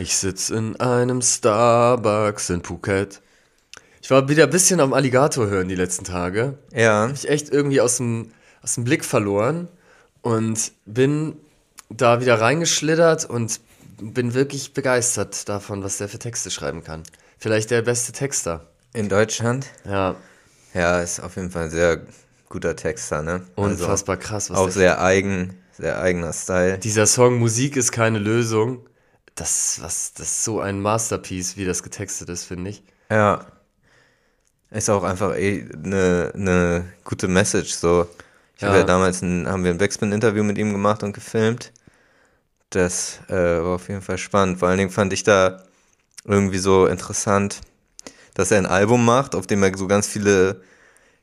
Ich sitze in einem Starbucks in Phuket. Ich war wieder ein bisschen am Alligator hören die letzten Tage. Ja. Hab ich echt irgendwie aus dem, aus dem Blick verloren und bin da wieder reingeschlittert und bin wirklich begeistert davon, was der für Texte schreiben kann. Vielleicht der beste Texter. In Deutschland? Ja, Ja, ist auf jeden Fall ein sehr guter Texter, ne? unfassbar krass. Was Also, auch sehr eigen, sehr eigener Style. Dieser Song Musik ist keine Lösung. Das, was, das ist so ein Masterpiece, wie das getextet ist, finde ich. Ja. Ist auch einfach eh eine ne gute Message, so. Ich habe Ja. ja damals ein, haben wir ein Backspin-Interview mit ihm gemacht und gefilmt. Das äh, war auf jeden Fall spannend. Vor allen Dingen fand ich da irgendwie so interessant, dass er ein Album macht, auf dem er so ganz viele,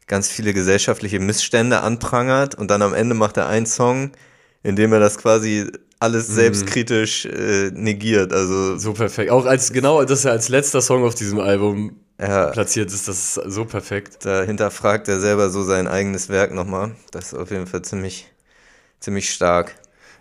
ganz viele gesellschaftliche Missstände anprangert und dann am Ende macht er einen Song, in dem er das quasi alles selbstkritisch äh, negiert. Also So perfekt. Auch als, genau, dass er als letzter Song auf diesem Album ja, platziert ist, das ist so perfekt. da hinterfragt er selber so sein eigenes Werk nochmal. Das ist auf jeden Fall ziemlich, ziemlich stark.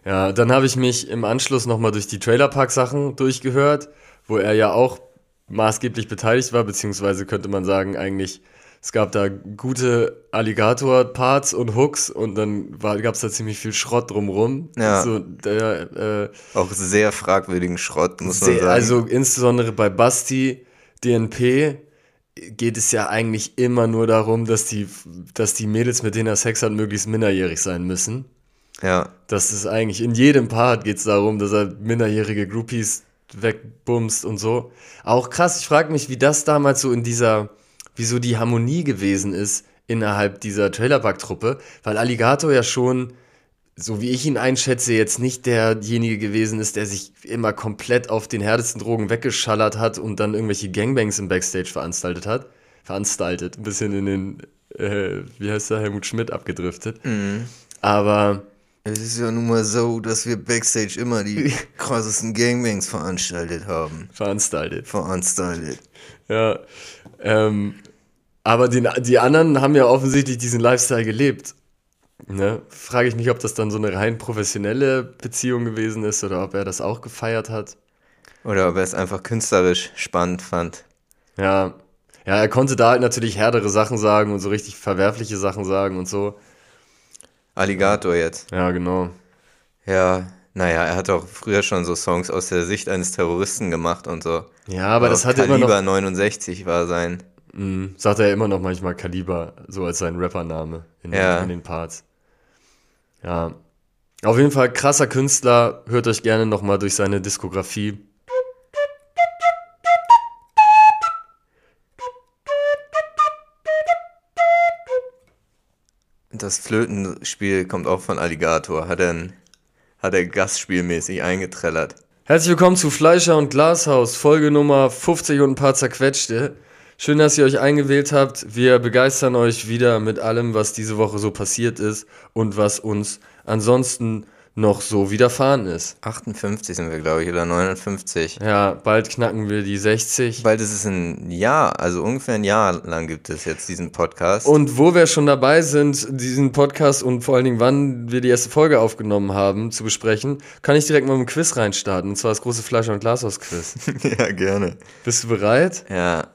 Ja, dann habe ich mich im Anschluss nochmal durch die Trailerpark-Sachen durchgehört, wo er ja auch maßgeblich beteiligt war, beziehungsweise könnte man sagen, eigentlich, es gab da gute Alligator-Parts und Hooks und dann gab es da ziemlich viel Schrott drumrum. Ja. So, der, äh, Auch sehr fragwürdigen Schrott, muss man Sehr, sagen. also insbesondere bei Basti, DNP, geht es ja eigentlich immer nur darum, dass die, dass die Mädels, mit denen er Sex hat, möglichst minderjährig sein müssen. ja, Das ist eigentlich, in jedem Part geht es darum, dass er minderjährige Groupies wegbumst und so. Auch krass, ich frage mich, wie das damals so in dieser, wieso die Harmonie gewesen ist innerhalb dieser Trailerpark-Truppe, weil Alligator ja schon, so wie ich ihn einschätze, jetzt nicht derjenige gewesen ist, der sich immer komplett auf den härtesten Drogen weggeschallert hat und dann irgendwelche Gangbangs im Backstage veranstaltet hat. Veranstaltet, ein bisschen in den, äh, wie heißt der, Helmut Schmidt abgedriftet. Aber es ist ja nun mal so, dass wir Backstage immer die krassesten Gangbangs veranstaltet haben. veranstaltet. Veranstaltet. Ja. Ähm, aber den, die anderen haben ja offensichtlich diesen Lifestyle gelebt. Ne? Frage ich mich, ob das dann so eine rein professionelle Beziehung gewesen ist oder ob er das auch gefeiert hat. Oder ob er es einfach künstlerisch spannend fand. Ja. Ja, er konnte da halt natürlich härtere Sachen sagen und so richtig verwerfliche Sachen sagen und so. Alligator jetzt. Ja, genau. Ja, naja, er hat auch früher schon so Songs aus der Sicht eines Terroristen gemacht und so. Ja, aber das hatte immer Kaliber noch, 69 war sein. Mh, sagt er immer noch manchmal Kaliber, so als sein Rappername in, Ja. den, in den Parts. Ja. Auf jeden Fall krasser Künstler, hört euch gerne nochmal durch seine Diskografie. Das Flötenspiel kommt auch von Alligator. Hat er, ein, hat er gastspielmäßig eingetrellert. Herzlich willkommen zu Fleischer und Glashaus, Folge Nummer 50 und ein paar zerquetschte. Schön, dass ihr euch eingewählt habt. Wir begeistern euch wieder mit allem, was diese Woche so passiert ist und was uns ansonsten noch so widerfahren ist. 58 sind wir, glaube ich, oder 59. Ja, bald knacken wir die 60. Bald ist es ein Jahr, also ungefähr ein Jahr lang gibt es jetzt diesen Podcast. Und wo wir schon dabei sind, diesen Podcast und vor allen Dingen, wann wir die erste Folge aufgenommen haben, zu besprechen, kann ich direkt mal mit einem Quiz reinstarten. Und zwar das große Fleischer- und Glashaus-Quiz. ja, gerne. Bist du bereit? Ja,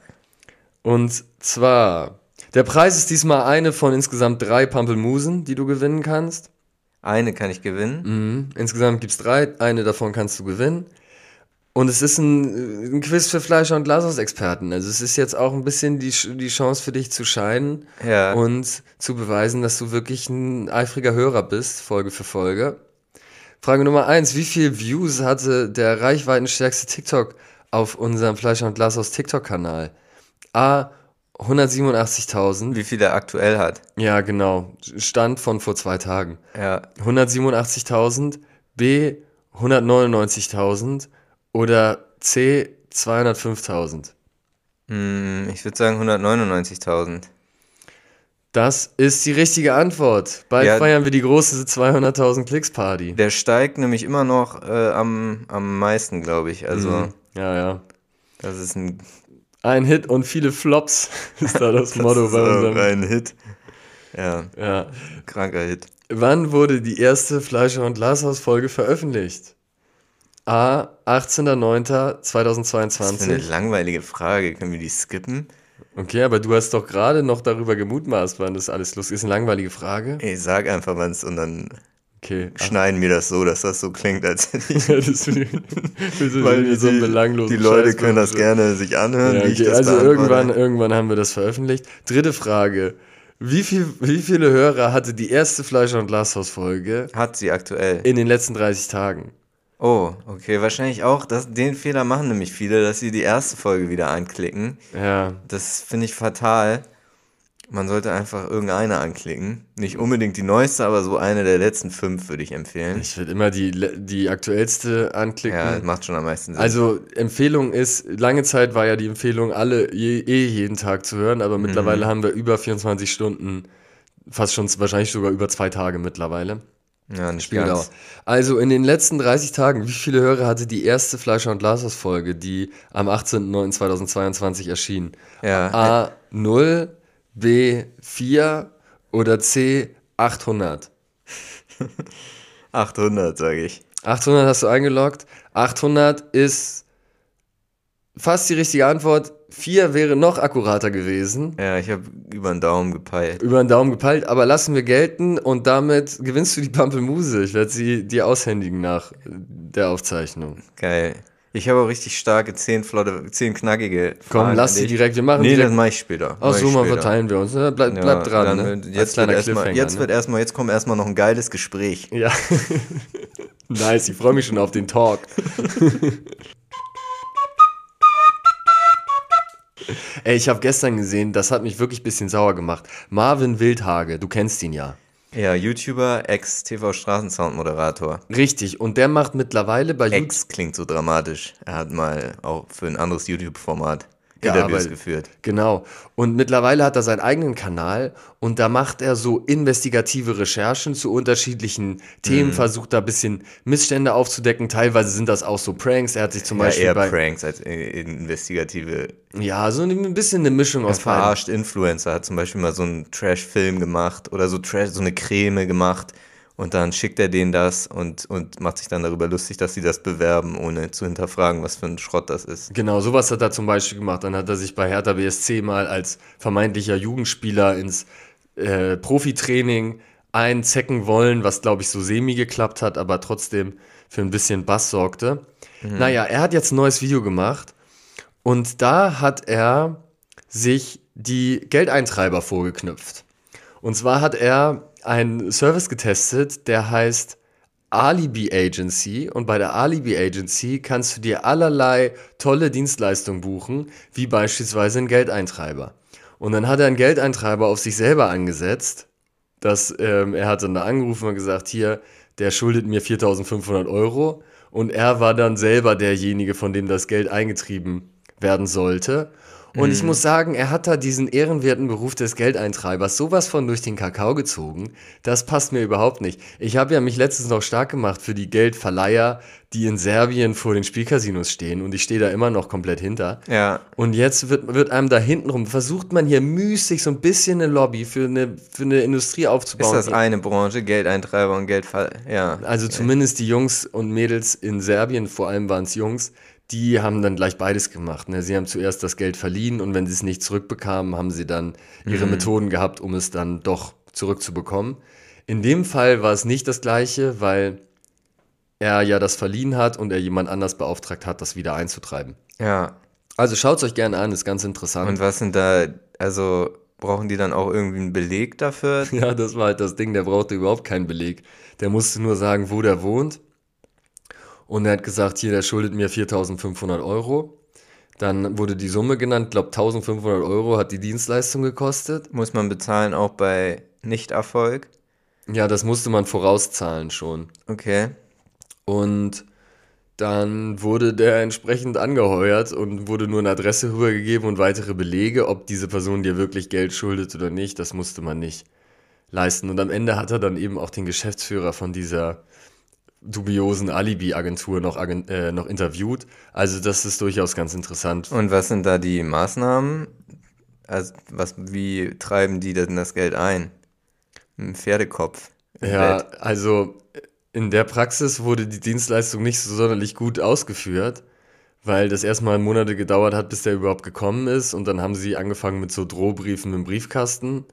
Und zwar, der Preis ist diesmal eine von insgesamt drei Pampelmusen, die du gewinnen kannst. eine kann ich gewinnen. Mhm. Insgesamt gibt es drei, eine davon kannst du gewinnen. Und es ist ein, ein Quiz für Fleischer- und Glashaus-Experten. Also es ist jetzt auch ein bisschen die, die Chance für dich zu scheinen Ja. und zu beweisen, dass du wirklich ein eifriger Hörer bist, Folge für Folge. Frage Nummer eins, wie viel Views hatte der reichweitenstärkste TikTok auf unserem Fleischer- und Glashaus TikTok-Kanal? A, 187.000. Wie viel er aktuell hat. Ja, genau. Stand von vor zwei Tagen. Ja. 187.000, B 199.000 oder C 205.000. Hm, ich würde sagen 199.000. Das ist die richtige Antwort. Bald Ja. feiern wir die große 200.000 Klicks Party. Der steigt nämlich immer noch äh, am, am meisten, glaube ich. Also, Mhm. Ja, ja. das ist ein, Ein Hit und viele Flops ist da das, das Motto bei unserem. ein Hit. Ja, Ja. kranker Hit. Wann wurde die erste Fleischer- und Glashaus-Folge veröffentlicht? A. Das ist 18.09.2022. eine langweilige Frage. Können wir die skippen? Okay, aber du hast doch gerade noch darüber gemutmaßt, wann das alles los ist. Eine langweilige Frage. Ey, sag einfach was und dann Okay. schneiden wir das so, dass das so klingt, als hätte ich. Das Weil weil so einen die, die Leute Scheiß können das gerne sich anhören, Ja, wie ich okay, das also irgendwann, irgendwann haben wir das veröffentlicht. Dritte Frage. Wie, viel, wie viele Hörer hatte die erste Fleischer- und Glashaus-Folge Hat sie aktuell. in den letzten 30 Tagen? Oh, okay, wahrscheinlich auch. Das, den Fehler machen nämlich viele, dass sie die erste Folge wieder anklicken. Ja, Das finde ich fatal. Man sollte einfach irgendeine anklicken. Nicht unbedingt die neueste, aber so eine der letzten fünf würde ich empfehlen. ich würde immer die, die aktuellste anklicken. Ja, das macht schon am meisten Sinn. Also Empfehlung ist, lange Zeit war ja die Empfehlung, alle je, eh jeden Tag zu hören, aber Mhm. mittlerweile haben wir über 24 Stunden, fast schon wahrscheinlich sogar über zwei Tage mittlerweile. ja, nicht Genau. ganz. Also in den letzten 30 Tagen, wie viele Hörer hatte die erste Fleischer und Glashaus Folge, die am 18.09.2022 erschien? Ja, A 0, B 4 oder C 800? 800, sage ich. 800 hast du eingeloggt. 800 ist fast die richtige Antwort. 4 wäre noch akkurater gewesen. Ja, ich habe über den Daumen gepeilt. Über den Daumen gepeilt, aber lassen wir gelten und damit gewinnst du die Pampelmuse. Ich werde sie dir aushändigen nach der Aufzeichnung. Geil. Ich habe auch richtig starke, zehn flotte, zehn knackige Komm, Fragen lass an sie dich. direkt. Wir machen Nee, direkt das mache ich später. Ach Mach so, mal verteilen wir uns. Ne? Bleib, Ja, bleib dran. dann ne? Jetzt, wird erstmal, jetzt ne? wird erstmal, jetzt kommt erstmal noch ein geiles Gespräch. Ja. nice, ich freue mich schon auf den Talk. Ey, ich habe gestern gesehen, das hat mich wirklich ein bisschen sauer gemacht. Marvin Wildhage, du kennst ihn ja. Ja, YouTuber, Ex-TV-Straßensound-Moderator. Richtig, und der macht mittlerweile bei YouTube. Ex klingt so dramatisch. Er hat mal auch für ein anderes YouTube-Format Interviews Gearbeitet. geführt. Genau. Und mittlerweile hat er seinen eigenen Kanal und da macht er so investigative Recherchen zu unterschiedlichen Themen, Mhm. versucht da ein bisschen Missstände aufzudecken. Teilweise sind das auch so Pranks. Er hat sich zum Ja, Beispiel eher bei. Pranks als investigative. Ja, so ein bisschen eine Mischung aus beiden. verarscht Influencer, hat zum Beispiel mal so einen Trash-Film gemacht oder so Trash, so eine Creme gemacht und dann schickt er denen das und, und macht sich dann darüber lustig, dass sie das bewerben, ohne zu hinterfragen, was für ein Schrott das ist. Genau, sowas hat er zum Beispiel gemacht. Dann hat er sich bei Hertha BSC mal als vermeintlicher Jugendspieler ins äh, Profitraining einzecken wollen, was glaube ich so semi geklappt hat, aber trotzdem für ein bisschen Bass sorgte. Naja, er hat jetzt ein neues Video gemacht und da hat er sich die Geldeintreiber vorgeknüpft. Und zwar hat er einen Service getestet, der heißt Alibi Agency. Und bei der Alibi Agency kannst du dir allerlei tolle Dienstleistungen buchen, wie beispielsweise einen Geldeintreiber. Und dann hat er einen Geldeintreiber auf sich selber angesetzt. dass ähm, er hat dann da angerufen und gesagt, hier, der schuldet mir 4.500 Euro. Und er war dann selber derjenige, von dem das Geld eingetrieben werden sollte. Und ich muss sagen, er hat da diesen ehrenwerten Beruf des Geldeintreibers sowas von durch den Kakao gezogen. Das passt mir überhaupt nicht. Ich habe ja mich letztens noch stark gemacht für die Geldverleiher, die in Serbien vor den Spielcasinos stehen. Und ich stehe da immer noch komplett hinter. Ja, Und jetzt wird, wird einem da hintenrum, versucht man hier müßig so ein bisschen eine Lobby für eine, für eine Industrie ist aufzubauen. das eine Branche, Geldeintreiber und Geldfall. Ja. Also zumindest die Jungs und Mädels in Serbien, vor allem waren es Jungs, die haben dann gleich beides gemacht. Ne? Sie haben zuerst das Geld verliehen und wenn sie es nicht zurückbekamen, haben sie dann ihre Methoden gehabt, um es dann doch zurückzubekommen. In dem Fall war es nicht das gleiche, weil er ja das verliehen hat und er jemand anders beauftragt hat, das wieder einzutreiben. ja. Also schaut es euch gerne an, ist ganz interessant. Und was sind da, also brauchen die dann auch irgendwie einen Beleg dafür? Ja, das war halt das Ding, der brauchte überhaupt keinen Beleg. Der musste nur sagen, wo der wohnt. Und er hat gesagt, hier, der schuldet mir 4.500 Euro. Dann wurde die Summe genannt, glaube 1.500 Euro hat die Dienstleistung gekostet. Muss man bezahlen auch bei Nichterfolg? Ja, das musste man vorauszahlen schon. Okay. Und dann wurde der entsprechend angeheuert und wurde nur eine Adresse rübergegeben und weitere Belege, ob diese Person dir wirklich Geld schuldet oder nicht, das musste man nicht leisten. Und am Ende hat er dann eben auch den Geschäftsführer von dieser dubiosen Alibi-Agentur noch, äh, noch interviewt. Also das ist durchaus ganz interessant. Und was sind da die Maßnahmen? Also, was, wie treiben die denn das Geld ein? Ein Pferdekopf. Ja, Bett. also in der Praxis wurde die Dienstleistung nicht so sonderlich gut ausgeführt, weil das erstmal Monate gedauert hat, bis der überhaupt gekommen ist. Und dann haben sie angefangen mit so Drohbriefen im Briefkasten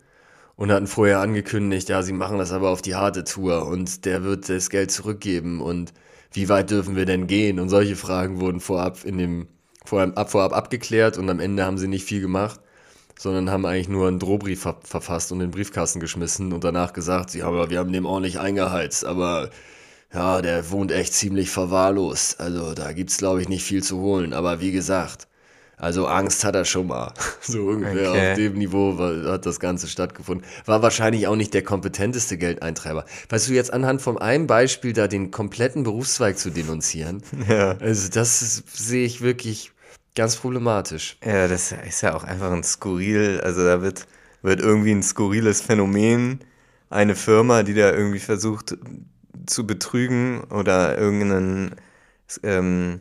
und hatten vorher angekündigt, ja, sie machen das aber auf die harte Tour und der wird das Geld zurückgeben und wie weit dürfen wir denn gehen? Und solche Fragen wurden vorab in dem vorab, vorab abgeklärt und am Ende haben sie nicht viel gemacht, sondern haben eigentlich nur einen Drohbrief ver verfasst und in den Briefkasten geschmissen und danach gesagt, sie haben, wir haben dem ordentlich eingeheizt, aber ja, der wohnt echt ziemlich verwahrlost. Also da gibt's glaube ich nicht viel zu holen, aber wie gesagt, also Angst hat er schon mal. So ungefähr Okay. auf dem Niveau war, hat das Ganze stattgefunden. War wahrscheinlich auch nicht der kompetenteste Geldeintreiber. Weißt du, jetzt anhand von einem Beispiel da den kompletten Berufszweig zu denunzieren, Ja. also das ist, sehe ich wirklich ganz problematisch. Ja, das ist ja auch einfach ein skurril, also da wird, wird irgendwie ein skurriles Phänomen, eine Firma, die da irgendwie versucht zu betrügen oder irgendein ähm,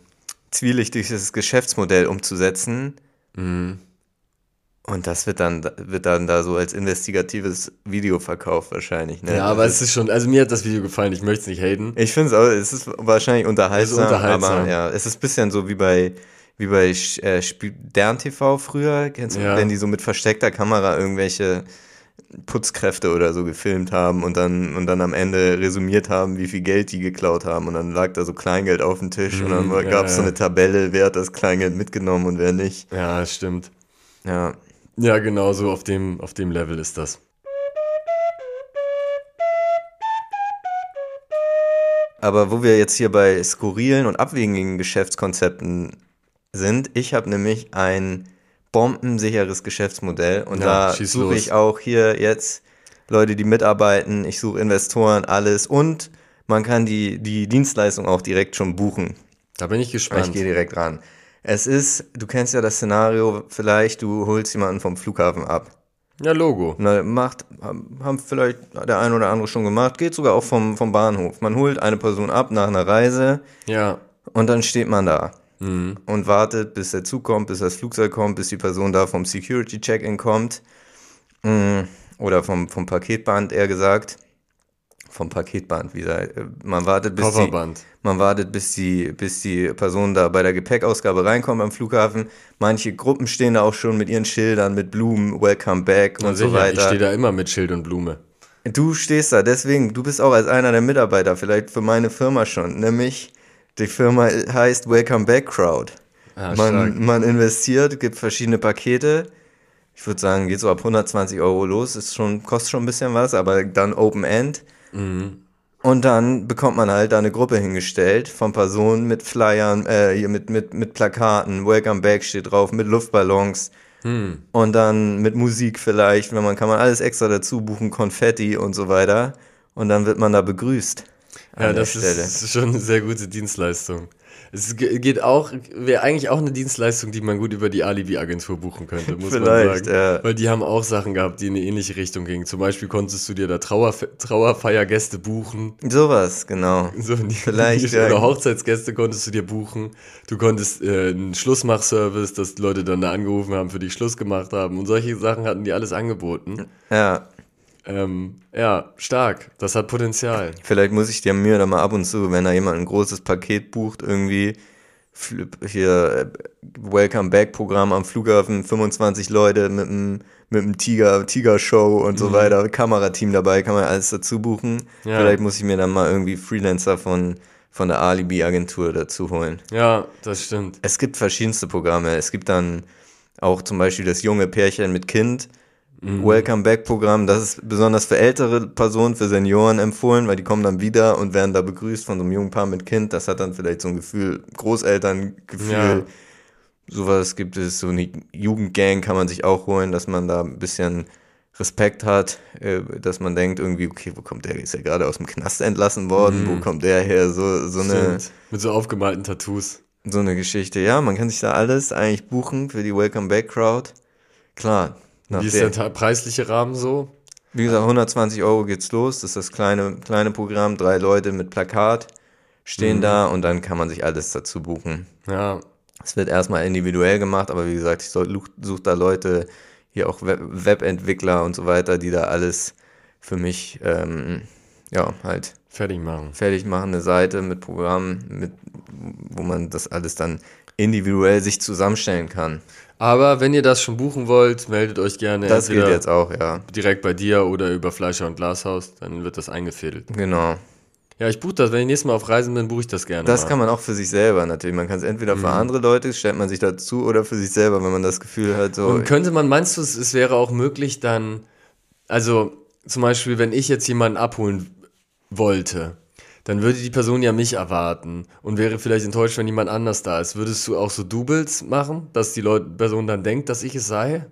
zwielichtiges Geschäftsmodell umzusetzen. Und das wird dann, wird dann da so als investigatives Video verkauft wahrscheinlich. Ne? Ja, aber es ist schon, also mir hat das Video gefallen, ich möchte es nicht haten. Ich finde es auch, es ist wahrscheinlich unterhaltsam, Es ist unterhaltsam. aber ja, es ist ein bisschen so wie bei, wie bei äh, Stern TV früher, kennst du, Ja. wenn die so mit versteckter Kamera irgendwelche Putzkräfte oder so gefilmt haben und dann, und dann am Ende resümiert haben, wie viel Geld die geklaut haben und dann lag da so Kleingeld auf dem Tisch und dann Mhm, ja, gab es so eine Tabelle, wer hat das Kleingeld mitgenommen und wer nicht. Ja, das stimmt. Ja, Ja, genau so auf dem, auf dem Level ist das. Aber wo wir jetzt hier bei skurrilen und abwegigen Geschäftskonzepten sind, ich habe nämlich ein bombensicheres Geschäftsmodell und Ja, da suche ich auch hier jetzt Leute, die mitarbeiten, ich suche Investoren, alles und man kann die, die Dienstleistung auch direkt schon buchen. Da bin ich Ich gespannt. gehe direkt ran. Es ist, du kennst ja das Szenario, vielleicht du holst jemanden vom Flughafen ab. Ja, Logo. Na, macht, haben haben vielleicht der ein oder andere schon gemacht, geht sogar auch vom, vom Bahnhof. Man holt eine Person ab nach einer Reise Ja. und dann steht man da Mhm. und wartet, bis der Zug kommt, bis das Flugzeug kommt, bis die Person da vom Security-Check-In kommt. Mm, Oder vom, vom Paketband, eher gesagt. Vom Paketband, wie gesagt. Äh, Man wartet, bis die, man wartet, bis die, bis die Person da bei der Gepäckausgabe reinkommt am Flughafen. Manche Gruppen stehen da auch schon mit ihren Schildern, mit Blumen, Welcome back und Und so sicher, ich weiter. stehe da immer mit Schild und Blume. Du stehst da, deswegen, du bist auch als einer der Mitarbeiter, vielleicht für meine Firma schon. Nämlich, die Firma heißt Welcome Back Crowd. Ah, man, man investiert, gibt verschiedene Pakete. Ich würde sagen, geht so ab 120 Euro los, ist schon, kostet schon ein bisschen was, aber dann Open End. Mhm. Und dann bekommt man halt da eine Gruppe hingestellt von Personen mit Flyern, äh, mit, mit, mit Plakaten, Welcome Back steht drauf, mit Luftballons. Hm. Und dann mit Musik vielleicht, wenn man kann man alles extra dazu buchen, Konfetti und so weiter. Und dann wird man da begrüßt. Ja, das Stelle. ist schon eine sehr gute Dienstleistung. Es ge- geht auch, wäre eigentlich auch eine Dienstleistung, die man gut über die Alibi-Agentur buchen könnte, muss man sagen. ja. Weil die haben auch Sachen gehabt, die in eine ähnliche Richtung gingen. Zum Beispiel konntest du dir da Trauer, Trauerfeiergäste buchen. Sowas, genau. So, die, Vielleicht, die, ja. Oder Hochzeitsgäste konntest du dir buchen. Du konntest äh, einen Schlussmachservice, dass die Leute dann da angerufen haben, für dich Schluss gemacht haben. Und solche Sachen hatten die alles angeboten. Ja, Ähm, ja, stark. Das hat Potenzial. Vielleicht muss ich dir mir da mal ab und zu, wenn da jemand ein großes Paket bucht, irgendwie hier äh, Welcome Back Programm am Flughafen, 25 Leute mit einem mit einem Tiger, Tiger-Show und so weiter, Kamerateam dabei, kann man alles dazu buchen. Ja. Vielleicht muss ich mir dann mal irgendwie Freelancer von, von der Alibi-Agentur dazu holen. Ja, das stimmt. Es gibt verschiedenste Programme. Es gibt dann auch zum Beispiel das junge Pärchen mit Kind. Welcome Back Programm, das ist besonders für ältere Personen, für Senioren empfohlen, weil die kommen dann wieder und werden da begrüßt von so einem jungen Paar mit Kind. Das hat dann vielleicht so ein Gefühl, Großelterngefühl. Ja. Sowas gibt es, so eine Jugendgang kann man sich auch holen, dass man da ein bisschen Respekt hat, äh, dass man denkt irgendwie, okay, wo kommt der? Ist er gerade aus dem Knast entlassen worden? Wo kommt der her? So, so eine Stimmt. Mit so aufgemalten Tattoos. so eine Geschichte. Ja, man kann sich da alles eigentlich buchen für die Welcome Back Crowd. Klar. Wie ist der, der preisliche Rahmen so? wie gesagt, 120 Euro geht's los. Das ist das kleine, kleine Programm. Drei Leute mit Plakat stehen da und dann kann man sich alles dazu buchen. Ja, Es wird erstmal individuell gemacht, aber wie gesagt, ich suche da Leute, hier auch Web Webentwickler und so weiter, die da alles für mich ähm, ja, halt fertig machen. fertig machen, eine Seite mit Programmen, mit, wo man das alles dann individuell sich zusammenstellen kann. Aber wenn ihr das schon buchen wollt, meldet euch gerne Das geht jetzt auch, ja. direkt bei dir oder über Fleischer und Glashaus, dann wird das eingefädelt. Genau. Ja, ich buche das, wenn ich nächstes Mal auf Reisen bin, buche ich das gerne. Das mal. kann man auch für sich selber natürlich. Man kann es entweder für andere Leute, stellt man sich dazu, oder für sich selber, wenn man das Gefühl hat, so. Und könnte man, meinst du, es, es wäre auch möglich dann, also zum Beispiel, wenn ich jetzt jemanden abholen wollte, dann würde die Person ja mich erwarten und wäre vielleicht enttäuscht, wenn jemand anders da ist. Würdest du auch so Doubles machen, dass die Leute, Person dann denkt, dass ich es sei?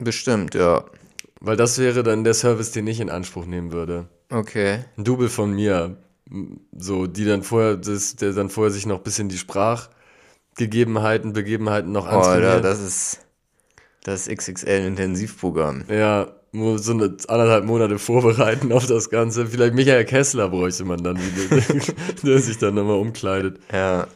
Bestimmt, ja. Weil das wäre dann der Service, den ich in Anspruch nehmen würde. Okay. Ein Double von mir, so, die dann vorher, das, der dann vorher sich noch ein bisschen die Sprachgegebenheiten, Begebenheiten noch Oh, Alter, antrainiert. das ist das XXL-Intensivprogramm. Ja, nur so eine anderthalb Monate vorbereiten auf das Ganze. Vielleicht Michael Kessler bräuchte man dann wieder, der sich dann nochmal umkleidet. Ja.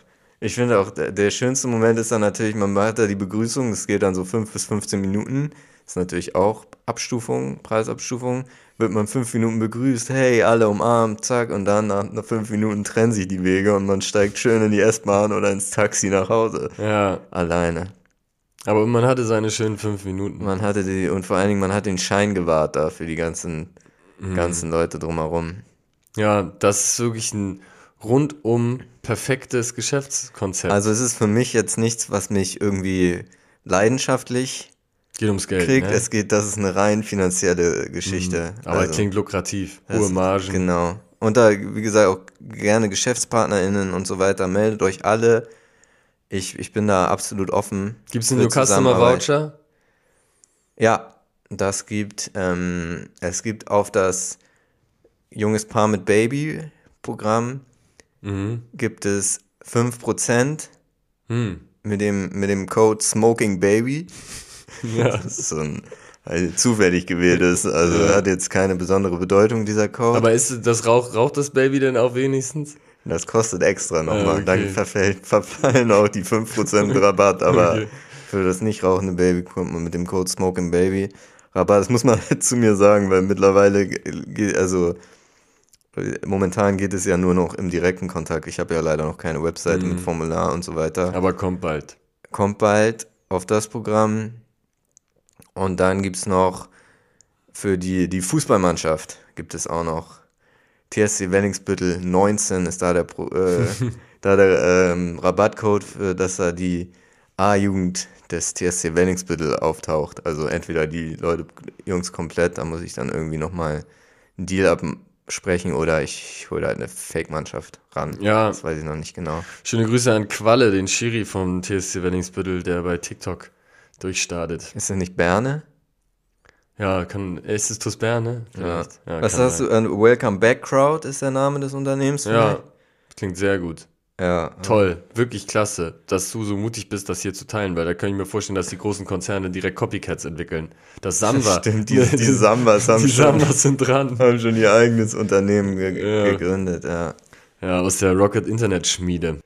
Ich finde auch, der, schönste Moment ist dann natürlich, man macht da die Begrüßung, das geht dann so 5 bis 15 Minuten. Ist natürlich auch Abstufung, Preisabstufung. Wird man fünf Minuten begrüßt, hey, alle umarmt, zack, und dann nach, nach fünf Minuten trennen sich die Wege und man steigt schön in die S-Bahn oder ins Taxi nach Hause. Ja, Alleine. Aber man hatte seine schönen fünf Minuten. Man hatte die, und vor allen Dingen, man hat den Schein gewahrt da für die ganzen, ganzen Leute drumherum. Ja, das ist wirklich ein rundum perfektes Geschäftskonzept. Also es ist für mich jetzt nichts, was mich irgendwie leidenschaftlich Geht ums Geld. kriegt. ne? Es geht, das ist eine rein finanzielle Geschichte. Aber Also, klingt lukrativ. Hohe Margen. Genau. Und da, wie gesagt, auch gerne GeschäftspartnerInnen und so weiter. Meldet euch alle. Ich, ich bin da absolut offen. Gibt es einen New Customer. Voucher? Ja, das gibt, ähm, es gibt auf das Junges Paar mit Baby Programm Mhm. gibt es 5% Hm. mit dem, mit dem Code Smoking Baby. Ja. Das ist so ein halt zufällig gewähltes, also Ja. hat jetzt keine besondere Bedeutung, dieser Code. Aber ist das Rauch, raucht das Baby denn auch wenigstens? Das kostet extra nochmal. Ah, okay. Dann verfällt, verfallen auch die 5% Rabatt, aber Okay. für das nicht rauchende Baby kommt man mit dem Code Smoking Baby Rabatt. Das muss man halt zu mir sagen, weil mittlerweile, also momentan geht es ja nur noch im direkten Kontakt. Ich habe ja leider noch keine Webseite Mhm. mit Formular und so weiter. Aber kommt bald. kommt bald auf das Programm. Und dann gibt es noch für die, die Fußballmannschaft gibt es auch noch TSC Wellingsbüttel 19 ist da der, Pro, äh, da der ähm, Rabattcode, für, dass da die A-Jugend des TSC Wellingsbüttel auftaucht. Also entweder die Leute, Jungs komplett, da muss ich dann irgendwie nochmal einen Deal absprechen oder ich hole halt eine Fake-Mannschaft ran. Ja. Das weiß ich noch nicht genau. Schöne Grüße an Qualle, den Schiri vom TSC Wenningsbüttel, der bei TikTok durchstartet. Ist das nicht Berne? Ja, kann, ist es TuS Bern, ne? Ja. Vielleicht. Ja, Was hast du? Äh, Welcome Back Crowd ist der Name des Unternehmens. sein. Ja, vielleicht? klingt sehr gut. Ja. Toll, wirklich klasse, dass du so mutig bist, das hier zu teilen, weil da kann ich mir vorstellen, dass die großen Konzerne direkt Copycats entwickeln. Das Samba. Stimmt, die, die Sambas haben, die schon, Sambas sind dran. haben schon ihr eigenes Unternehmen ge Ja. gegründet. Ja. Ja, aus der Rocket Internet Schmiede.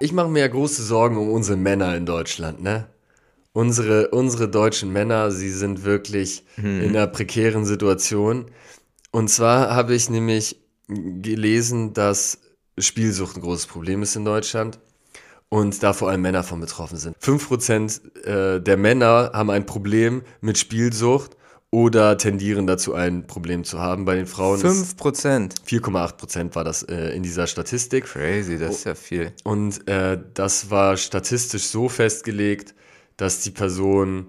Ich mache mir ja große Sorgen um unsere Männer in Deutschland, ne? Unsere, unsere deutschen Männer, sie sind wirklich in einer prekären Situation. Und zwar habe ich nämlich gelesen, dass Spielsucht ein großes Problem ist in Deutschland und da vor allem Männer von betroffen sind. 5% äh, der Männer haben ein Problem mit Spielsucht oder tendieren dazu, ein Problem zu haben. Bei den Frauen ist 5%. 4,8% war das äh, in dieser Statistik. Crazy, das ist ja viel. Und äh, das war statistisch so festgelegt, dass die Person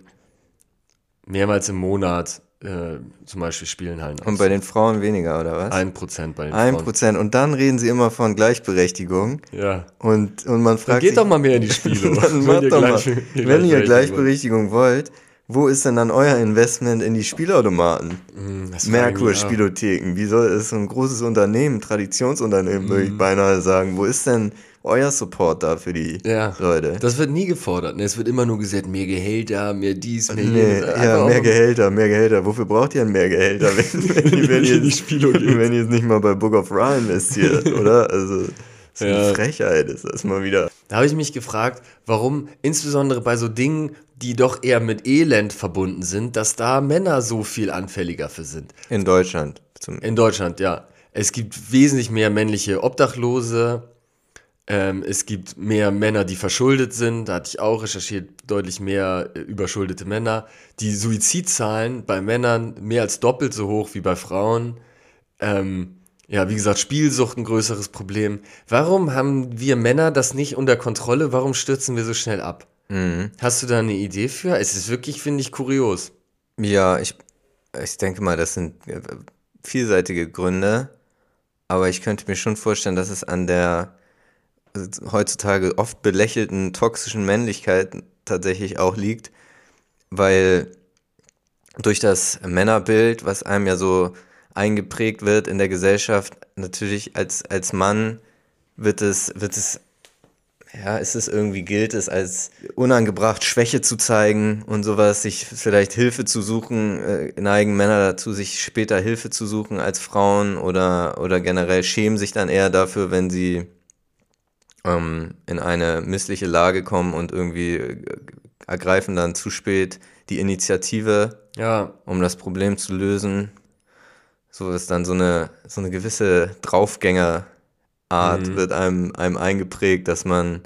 mehrmals im Monat äh, zum Beispiel Spielenhallen Und bei den Frauen weniger, oder was? Ein Prozent bei den Ein Frauen. Prozent. Und dann reden sie immer von Gleichberechtigung. Ja. Und, und man Dann fragt geht sich, doch mal mehr in die Spiele. dann macht doch mal, wenn ihr Gleichberechtigung wollt, wo ist denn dann euer Investment in die Spielautomaten? Merkur Spielotheken. Wie soll es so ein großes Unternehmen, Traditionsunternehmen, würde ich beinahe sagen. Wo ist denn euer Support da für die Ja. Leute? Das wird nie gefordert. Ne? Es wird immer nur gesagt, mehr Gehälter, mehr dies, mehr Nee, ja, mehr Gehälter, mehr Gehälter. Wofür braucht ihr denn mehr Gehälter, wenn, wenn, ihr- wenn, Wenn ihr geht. wenn ihr es nicht mal bei Book of Ra investiert, oder? Also, So eine Ja. Frechheit ist das mal wieder. Da habe ich mich gefragt, warum insbesondere bei so Dingen, die doch eher mit Elend verbunden sind, dass da Männer so viel anfälliger für sind. In Deutschland. Zum, In Deutschland, ja. Es gibt wesentlich mehr männliche Obdachlose. Ähm, es gibt mehr Männer, die verschuldet sind. Da hatte ich auch recherchiert, deutlich mehr äh, überschuldete Männer. Die Suizidzahlen bei Männern mehr als doppelt so hoch wie bei Frauen. Ähm, ja, wie gesagt, Spielsucht ein größeres Problem. Warum haben wir Männer das nicht unter Kontrolle? Warum stürzen wir so schnell ab? Mhm. Hast du da eine Idee für? Es ist wirklich, finde ich, kurios. Ja, ich, ich denke mal, das sind äh, vielseitige Gründe, aber ich könnte mir schon vorstellen, dass es an der heutzutage oft belächelten toxischen Männlichkeit tatsächlich auch liegt, weil durch das Männerbild, was einem ja so eingeprägt wird in der Gesellschaft, natürlich als, als Mann wird es, wird es ja, ist es irgendwie, gilt es als unangebracht, Schwäche zu zeigen und sowas, sich vielleicht Hilfe zu suchen, äh, neigen Männer dazu, sich später Hilfe zu suchen als Frauen oder, oder generell schämen sich dann eher dafür, wenn sie ähm, in eine missliche Lage kommen und irgendwie äh, ergreifen dann zu spät die Initiative, Ja, um das Problem zu lösen. So ist dann so eine, so eine gewisse Draufgängerart wird einem, einem eingeprägt, dass man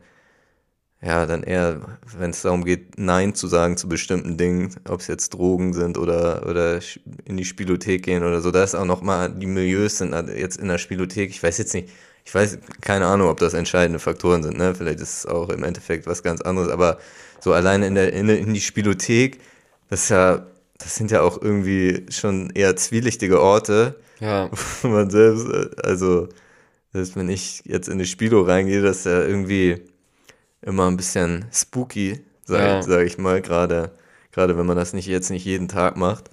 ja dann eher, wenn es darum geht, Nein zu sagen zu bestimmten Dingen, ob es jetzt Drogen sind oder, oder in die Spielothek gehen oder so, da ist auch nochmal, die Milieus sind halt jetzt in der Spielothek, ich weiß jetzt nicht, ich weiß, keine Ahnung, ob das entscheidende Faktoren sind, ne? Vielleicht ist es auch im Endeffekt was ganz anderes, aber so alleine in der, in, in die Spielothek, das ist ja, das sind ja auch irgendwie schon eher zwielichtige Orte, ja. wo man selbst, äh, also, selbst wenn ich jetzt in eine Spilo reingehe, das ist ja irgendwie immer ein bisschen spooky, sag, Ja. sag ich mal, gerade, gerade wenn man das nicht jetzt nicht jeden Tag macht.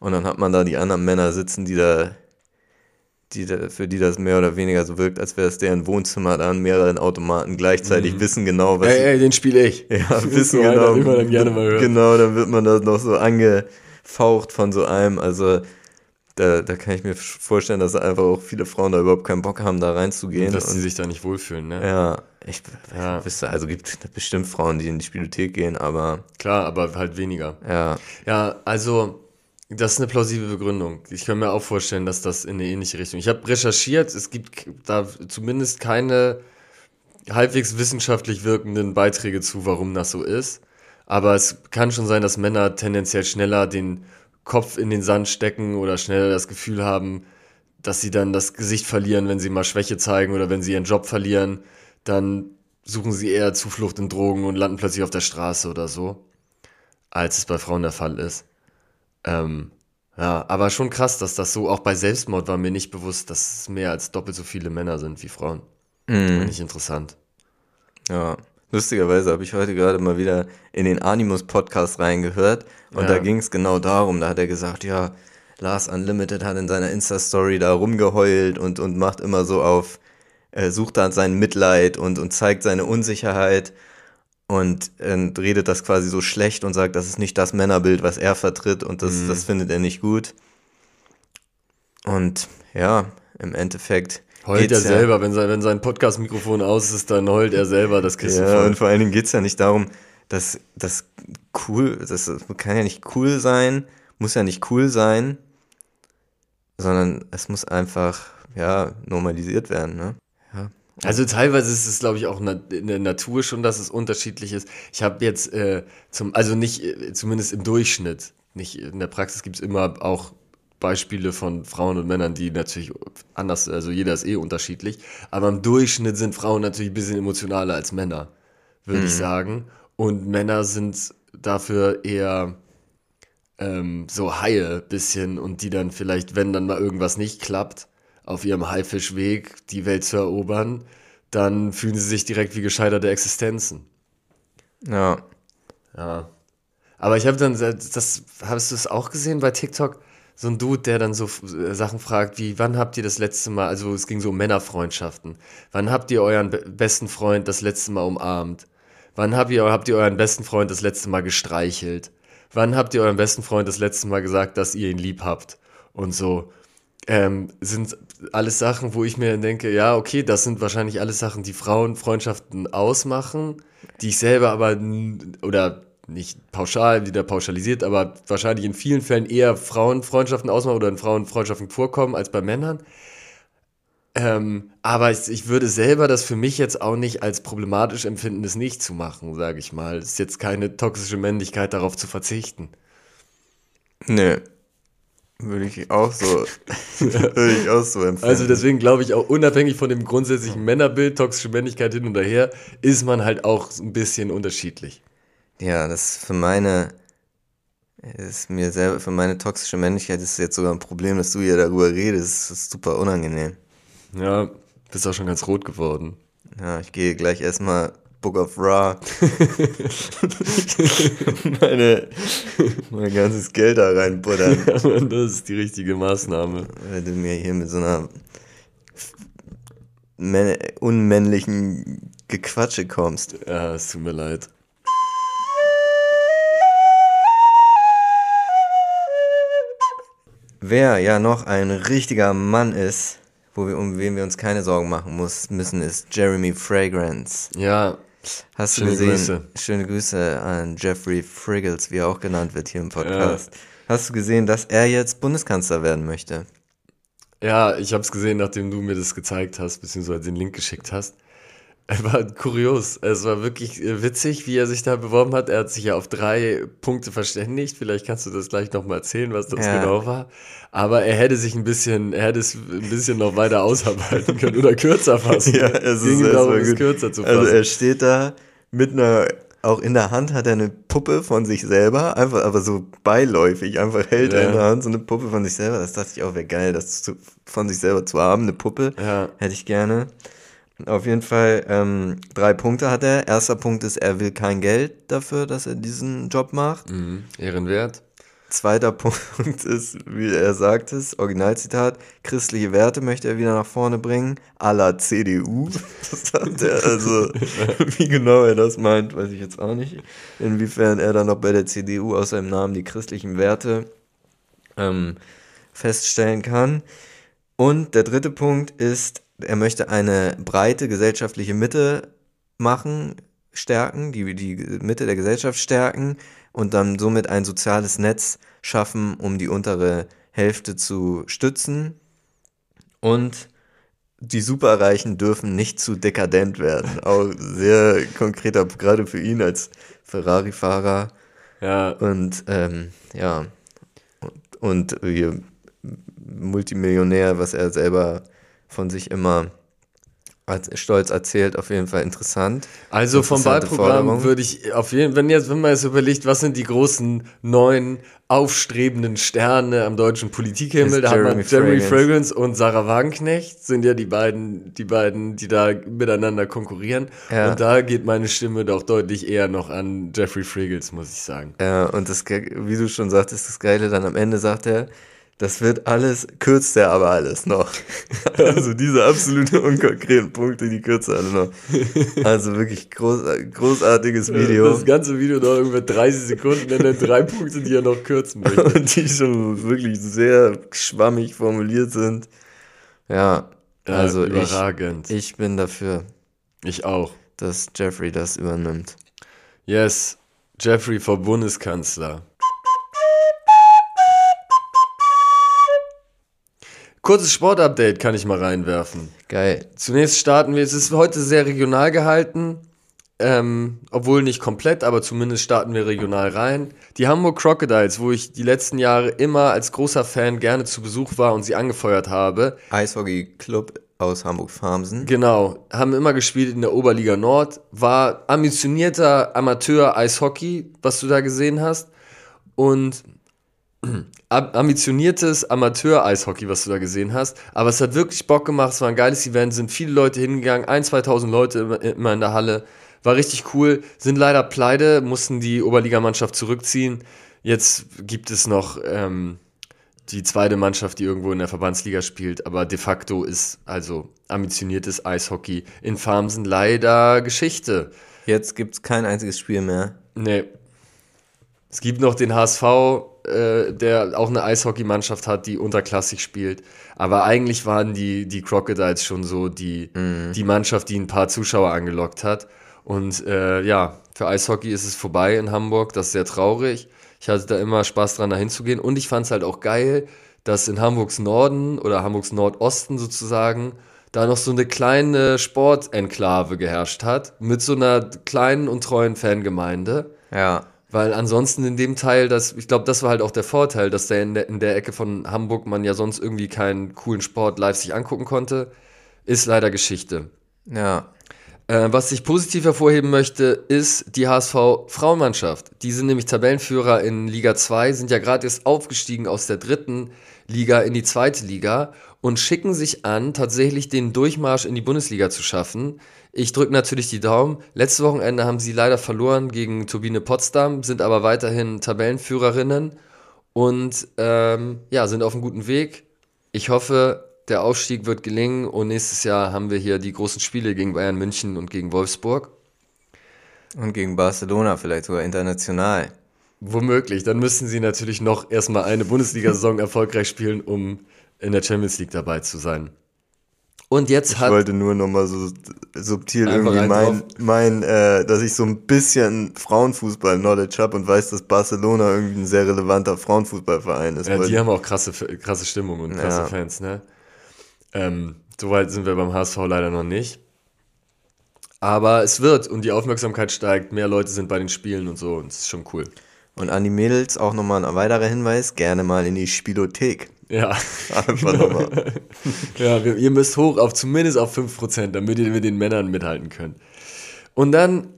Und dann hat man da die anderen Männer sitzen, die da, die für die das mehr oder weniger so wirkt, als wäre es deren Wohnzimmer da an mehreren Automaten gleichzeitig, wissen genau, was Ey, ey, den spiele ich. ja, Das wissen so genau. man dann gerne mal hört. Genau, dann wird man da noch so angefaucht von so einem. Also da, da kann ich mir vorstellen, dass einfach auch viele Frauen da überhaupt keinen Bock haben, da reinzugehen. Dass sie sich da nicht wohlfühlen, ne? ja, ich Ja. wüsste, also gibt bestimmt Frauen, die in die Spielothek gehen, aber Klar, aber halt weniger. ja, Ja, also, das ist eine plausible Begründung. Ich kann mir auch vorstellen, dass das in eine ähnliche Richtung. Ich habe recherchiert, es gibt da zumindest keine halbwegs wissenschaftlich wirkenden Beiträge zu, warum das so ist. Aber es kann schon sein, dass Männer tendenziell schneller den Kopf in den Sand stecken oder schneller das Gefühl haben, dass sie dann das Gesicht verlieren, wenn sie mal Schwäche zeigen oder wenn sie ihren Job verlieren. Dann suchen sie eher Zuflucht in Drogen und landen plötzlich auf der Straße oder so, als es bei Frauen der Fall ist. Ähm, ja, aber schon krass, dass das so, auch bei Selbstmord war mir nicht bewusst, dass es mehr als doppelt so viele Männer sind wie Frauen. Fand ich interessant. ja. Lustigerweise habe ich heute gerade mal wieder in den Animus-Podcast reingehört und Ja. da ging es genau darum. Da hat er gesagt, ja, Lars Unlimited hat in seiner Insta-Story da rumgeheult und, und macht immer so auf, äh, sucht dann sein Mitleid und, und zeigt seine Unsicherheit und äh, redet das quasi so schlecht und sagt, das ist nicht das Männerbild, was er vertritt und das, das findet er nicht gut. Und ja, im Endeffekt. Heult er geht's ja- selber, wenn sein, wenn sein Podcast-Mikrofon aus ist, dann heult er selber das Kissen Ja, voll. und vor allen Dingen geht's ja nicht darum, dass das cool, das kann ja nicht cool sein, muss ja nicht cool sein, sondern es muss einfach, ja, normalisiert werden, ne? Ja. Also teilweise ist es, glaube ich, auch in der Natur schon, dass es unterschiedlich ist. Ich habe jetzt äh, zum, also nicht, äh, zumindest im Durchschnitt, nicht in der Praxis gibt es immer auch Beispiele von Frauen und Männern, die natürlich anders, also jeder ist eh unterschiedlich, aber im Durchschnitt sind Frauen natürlich ein bisschen emotionaler als Männer, würde ich sagen. Und Männer sind dafür eher ähm, so Haie bisschen und die dann vielleicht, wenn dann mal irgendwas nicht klappt, auf ihrem Haifischweg die Welt zu erobern, dann fühlen sie sich direkt wie gescheiterte Existenzen. Ja. Ja. Aber ich habe dann, das, hast du es auch gesehen bei TikTok? So ein Dude, der dann so äh, Sachen fragt wie, wann habt ihr das letzte Mal, also es ging so um Männerfreundschaften, wann habt ihr euren be besten Freund das letzte Mal umarmt? Wann habt ihr, habt ihr euren besten Freund das letzte Mal gestreichelt? Wann habt ihr euren besten Freund das letzte Mal gesagt, dass ihr ihn lieb habt? Und so. Ähm, sind alles Sachen, wo ich mir denke, ja, okay, das sind wahrscheinlich alles Sachen, die Frauenfreundschaften ausmachen, die ich selber aber, oder nicht pauschal, wieder pauschalisiert, aber wahrscheinlich in vielen Fällen eher Frauenfreundschaften ausmachen oder in Frauenfreundschaften vorkommen als bei Männern. Ähm, aber ich, ich würde selber das für mich jetzt auch nicht als problematisch empfinden, das nicht zu machen, sage ich mal. Es ist jetzt keine toxische Männlichkeit, darauf zu verzichten. Nö. Würde ich auch so, würde ich auch so empfinden. Also deswegen glaube ich auch unabhängig von dem grundsätzlichen Männerbild, toxische Männlichkeit hin und her, ist man halt auch ein bisschen unterschiedlich. Ja, das für meine, ist mir selber, für meine toxische Männlichkeit ist es jetzt sogar ein Problem, dass du hier darüber redest. Das ist super unangenehm. Ja, bist auch schon ganz rot geworden. Ja, ich gehe gleich erstmal Book of Ra. Meine, mein ganzes Geld da reinbuttern. Ja, Mann, das ist die richtige Maßnahme. Weil du mir hier mit so einer männ- unmännlichen Gequatsche kommst. Ja, es tut mir leid. Wer ja noch ein richtiger Mann ist, wo wir, um wen wir uns keine Sorgen machen muss, müssen, ist Jeremy Fragrance. Ja, Hast du Schöne gesehen? Grüße. Schöne Grüße an Jeffrey Friggles, wie er auch genannt wird hier im Podcast. Hast du gesehen, dass er jetzt Bundeskanzler werden möchte? ja, ich habe es gesehen, nachdem du mir das gezeigt hast, beziehungsweise den Link geschickt hast. Es war kurios. Es war wirklich äh, witzig, wie er sich da beworben hat. Er hat sich ja auf drei Punkte verständigt. Vielleicht kannst du das gleich nochmal erzählen, was das Ja. genau war. Aber er hätte sich ein bisschen, er hätte es ein bisschen noch weiter ausarbeiten können oder kürzer fassen. es Ging es darum, es kürzer zu fassen. Also er steht da mit einer, auch in der Hand hat er eine Puppe von sich selber, einfach, aber so beiläufig, einfach hält er Ja. in der Hand so eine Puppe von sich selber. Das dachte ich auch, wäre geil, das zu, von sich selber zu haben, eine Puppe. Ja. Hätte ich gerne. Auf jeden Fall ähm, drei Punkte hat er. Erster Punkt ist, er will kein Geld dafür, dass er diesen Job macht. Mhm. Ehrenwert. Zweiter Punkt ist, wie er sagt es, Originalzitat, christliche Werte möchte er wieder nach vorne bringen, à la CDU. Das sagt er, also wie genau er das meint, weiß ich jetzt auch nicht. Inwiefern er dann noch bei der CDU außer im Namen die christlichen Werte ähm, feststellen kann. Und der dritte Punkt ist, er möchte eine breite gesellschaftliche Mitte machen, stärken, die, die Mitte der Gesellschaft stärken und dann somit ein soziales Netz schaffen, um die untere Hälfte zu stützen. Und die Superreichen dürfen nicht zu dekadent werden. Auch sehr konkreter, gerade für ihn als Ferrari-Fahrer. Ja, Und ähm, ja, und, und hier Multimillionär, was er selber von sich immer als stolz erzählt, auf jeden Fall interessant. Also vom Wahlprogramm würde ich auf jeden wenn jetzt, wenn man jetzt überlegt, was sind die großen neuen aufstrebenden Sterne am deutschen Politikhimmel, da hat man Jeremy Fragrance. Fragrance und Sarah Wagenknecht, sind ja die beiden, die beiden, die da miteinander konkurrieren. Ja. Und da geht meine Stimme doch deutlich eher noch an Jeffrey Fraggles, muss ich sagen. Ja, und das, wie du schon sagtest, das Geile, dann am Ende sagt er, das wird alles, kürzt er aber alles noch. Also diese absolute unkonkreten Punkte, die kürzt er alle noch. Also wirklich groß, großartiges Video. Das ganze Video dauert ungefähr 30 Sekunden, denn dann drei Punkte, die er noch kürzen möchte. und die schon wirklich sehr schwammig formuliert sind. Ja, Ja, also ich, überragend. ich bin dafür, ich auch. dass Jeffrey das übernimmt. Yes, Jeffrey vor Bundeskanzler. Kurzes Sportupdate kann ich mal reinwerfen. Geil. Zunächst starten wir, es ist heute sehr regional gehalten, ähm, obwohl nicht komplett, aber zumindest starten wir regional rein. Die Hamburg Crocodiles, wo ich die letzten Jahre immer als großer Fan gerne zu Besuch war und sie angefeuert habe, Eishockey-Club aus Hamburg-Farmsen. Genau, haben immer gespielt in der Oberliga Nord, war ambitionierter Amateur-Eishockey, was du da gesehen hast. Und ambitioniertes Amateur-Eishockey, was du da gesehen hast. Aber es hat wirklich Bock gemacht, es war ein geiles Event, sind viele Leute hingegangen, ein, 2000 Leute immer, in der Halle. War richtig cool, sind leider pleite, mussten die Oberligamannschaft zurückziehen. Jetzt gibt es noch ähm, die zweite Mannschaft, die irgendwo in der Verbandsliga spielt, aber de facto ist also ambitioniertes Eishockey in Farmsen leider Geschichte. Jetzt gibt es kein einziges Spiel mehr. Nee. Es gibt noch den HSV äh, der auch eine Eishockeymannschaft hat, die unterklassig spielt. Aber eigentlich waren die, die Crocodiles schon so die, Mhm. die Mannschaft, die ein paar Zuschauer angelockt hat. Und äh, ja, für Eishockey ist es vorbei in Hamburg. Das ist sehr traurig. Ich hatte da immer Spaß dran, da hinzugehen. Und ich fand es halt auch geil, dass in Hamburgs Norden oder Hamburgs Nordosten sozusagen da noch so eine kleine Sportenklave geherrscht hat. Mit so einer kleinen und treuen Fangemeinde. Ja. Weil ansonsten in dem Teil, das, ich glaube, das war halt auch der Vorteil, dass der in, der in der Ecke von Hamburg man ja sonst irgendwie keinen coolen Sport live sich angucken konnte, ist leider Geschichte. Ja. Äh, was ich positiv hervorheben möchte, ist die HSV Frauenmannschaft. Die sind nämlich Tabellenführer in Liga 2, sind ja gerade erst aufgestiegen aus der dritten Liga in die zweite Liga und schicken sich an, tatsächlich den Durchmarsch in die Bundesliga zu schaffen. Ich drücke natürlich die Daumen. Letztes Wochenende haben sie leider verloren gegen Turbine Potsdam, sind aber weiterhin Tabellenführerinnen und ähm, ja, sind auf einem guten Weg. Ich hoffe, der Aufstieg wird gelingen und nächstes Jahr haben wir hier die großen Spiele gegen Bayern München und gegen Wolfsburg. Und gegen Barcelona vielleicht sogar international. Womöglich, dann müssten sie natürlich noch erstmal eine Bundesliga-Saison erfolgreich spielen, um in der Champions League dabei zu sein. Und jetzt Ich hat. wollte nur nochmal so subtil irgendwie einen mein, äh, dass ich so ein bisschen Frauenfußball-Knowledge habe und weiß, dass Barcelona irgendwie ein sehr relevanter Frauenfußballverein ist. Ja, die haben auch krasse, krasse Stimmung und krasse Ja. Fans, ne? Ähm, Soweit sind wir beim HSV leider noch nicht. Aber es wird und die Aufmerksamkeit steigt, mehr Leute sind bei den Spielen und so und es ist schon cool. und an die Mädels auch nochmal ein weiterer Hinweis, gerne mal in die Spielothek. Ja. Einfach nochmal. Ja, wir, ihr müsst hoch auf zumindest auf 5%, damit ihr mit den Männern mithalten könnt. Und dann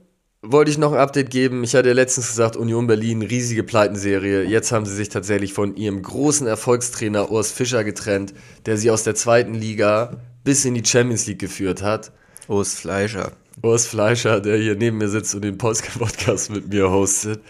wollte ich noch ein Update geben. Ich hatte ja letztens gesagt, Union Berlin, riesige Pleitenserie. Jetzt haben sie sich tatsächlich von ihrem großen Erfolgstrainer Urs Fischer getrennt, der sie aus der zweiten Liga bis in die Champions League geführt hat. Urs Fleischer. Urs Fleischer, der hier neben mir sitzt und den Podcast mit mir hostet.